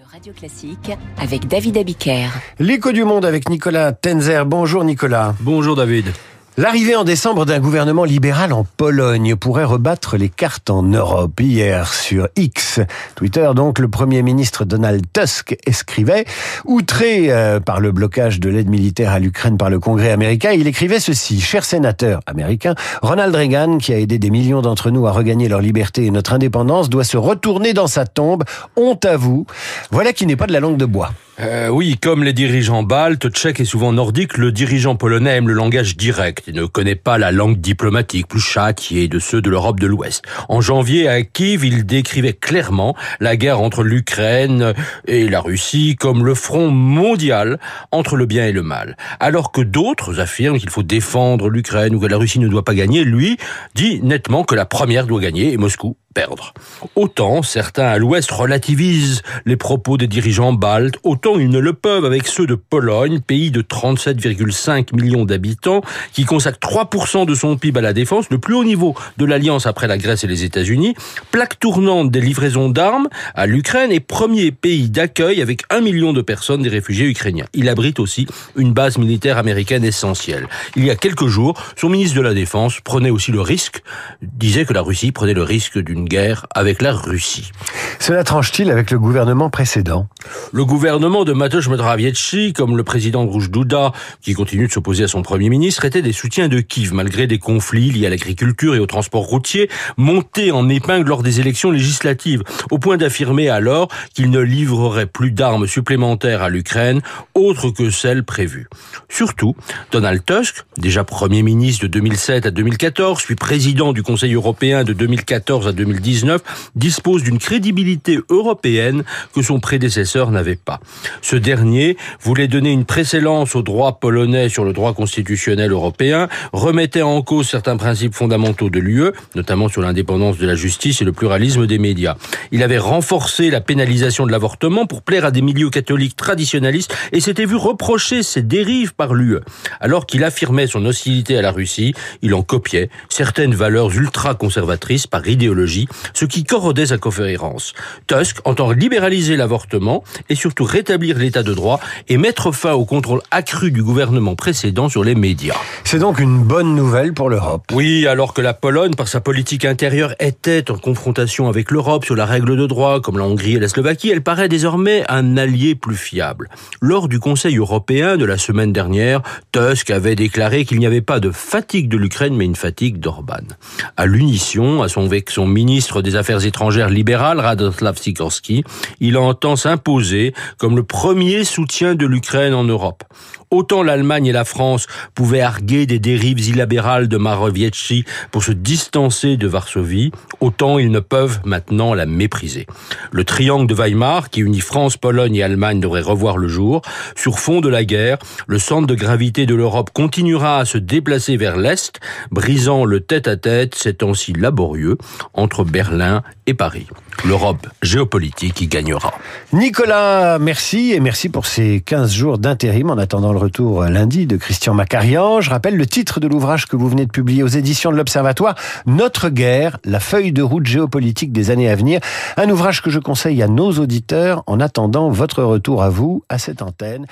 de Radio Classique avec David Abiker. L'écho du monde avec Nicolas Tenzer. Bonjour Nicolas. Bonjour David. L'arrivée en décembre d'un gouvernement libéral en Pologne pourrait rebattre les cartes en Europe. Hier, sur X, Twitter, donc, le Premier ministre Donald Tusk écrivait, outré euh, par le blocage de l'aide militaire à l'Ukraine par le Congrès américain, il écrivait ceci, cher sénateur américain, Ronald Reagan, qui a aidé des millions d'entre nous à regagner leur liberté et notre indépendance, doit se retourner dans sa tombe. Honte à vous. Voilà qui n'est pas de la langue de bois. Euh, oui, comme les dirigeants baltes, tchèques et souvent nordiques, le dirigeant polonais aime le langage direct et ne connaît pas la langue diplomatique plus châtiée de ceux de l'Europe de l'Ouest. En janvier, à Kiev, il décrivait clairement la guerre entre l'Ukraine et la Russie comme le front mondial entre le bien et le mal. Alors que d'autres affirment qu'il faut défendre l'Ukraine ou que la Russie ne doit pas gagner, lui dit nettement que la première doit gagner et Moscou perdre. Autant certains à l'Ouest relativisent les propos des dirigeants baltes, autant ils ne le peuvent avec ceux de Pologne, pays de 37,5 millions d'habitants, qui consacre 3% de son PIB à la défense, le plus haut niveau de l'alliance après la Grèce et les États-Unis, plaque tournante des livraisons d'armes à l'Ukraine et premier pays d'accueil avec un million de personnes des réfugiés ukrainiens. Il abrite aussi une base militaire américaine essentielle. Il y a quelques jours, son ministre de la Défense prenait aussi le risque, disait que la Russie prenait le risque d'une guerre avec la Russie. Cela tranche-t-il avec le gouvernement précédent? Le gouvernement de Mateusz Morawiecki, comme le président Rouge Douda, qui continue de s'opposer à son premier ministre, était des soutiens de Kiev, malgré des conflits liés à l'agriculture et au transport routier, montés en épingle lors des élections législatives, au point d'affirmer alors qu'il ne livrerait plus d'armes supplémentaires à l'Ukraine, autres que celles prévues. Surtout, Donald Tusk, déjà premier ministre de 2007 à 2014, puis président du Conseil européen de 2014 à 2015, 2019 dispose d'une crédibilité européenne que son prédécesseur n'avait pas. Ce dernier voulait donner une précédence au droit polonais sur le droit constitutionnel européen, remettait en cause certains principes fondamentaux de l'UE, notamment sur l'indépendance de la justice et le pluralisme des médias. Il avait renforcé la pénalisation de l'avortement pour plaire à des milieux catholiques traditionnalistes et s'était vu reprocher ses dérives par l'UE. Alors qu'il affirmait son hostilité à la Russie, il en copiait certaines valeurs ultra-conservatrices par idéologie ce qui corrodait sa conférence. Tusk entend libéraliser l'avortement et surtout rétablir l'état de droit et mettre fin au contrôle accru du gouvernement précédent sur les médias. C'est donc une bonne nouvelle pour l'Europe. Oui, alors que la Pologne, par sa politique intérieure, était en confrontation avec l'Europe sur la règle de droit, comme la Hongrie et la Slovaquie, elle paraît désormais un allié plus fiable. Lors du Conseil européen de la semaine dernière, Tusk avait déclaré qu'il n'y avait pas de fatigue de l'Ukraine, mais une fatigue d'Orban. À l'unition, à son, avec son ministre des Affaires étrangères libéral, Radoslav Sikorski, il entend s'imposer comme le premier soutien de l'Ukraine en Europe. Autant l'Allemagne et la France pouvaient arguer des dérives illabérales de Marowiecki pour se distancer de Varsovie, autant ils ne peuvent maintenant la mépriser. Le triangle de Weimar, qui unit France, Pologne et Allemagne, devrait revoir le jour. Sur fond de la guerre, le centre de gravité de l'Europe continuera à se déplacer vers l'Est, brisant le tête-à-tête, ces temps-ci laborieux, entre Berlin et Paris. L'Europe géopolitique y gagnera. Nicolas, merci et merci pour ces 15 jours d'intérim en attendant le retour lundi de Christian Macarian. Je rappelle le titre de l'ouvrage que vous venez de publier aux éditions de l'Observatoire, Notre guerre, la feuille de route géopolitique des années à venir. Un ouvrage que je conseille à nos auditeurs en attendant votre retour à vous, à cette antenne.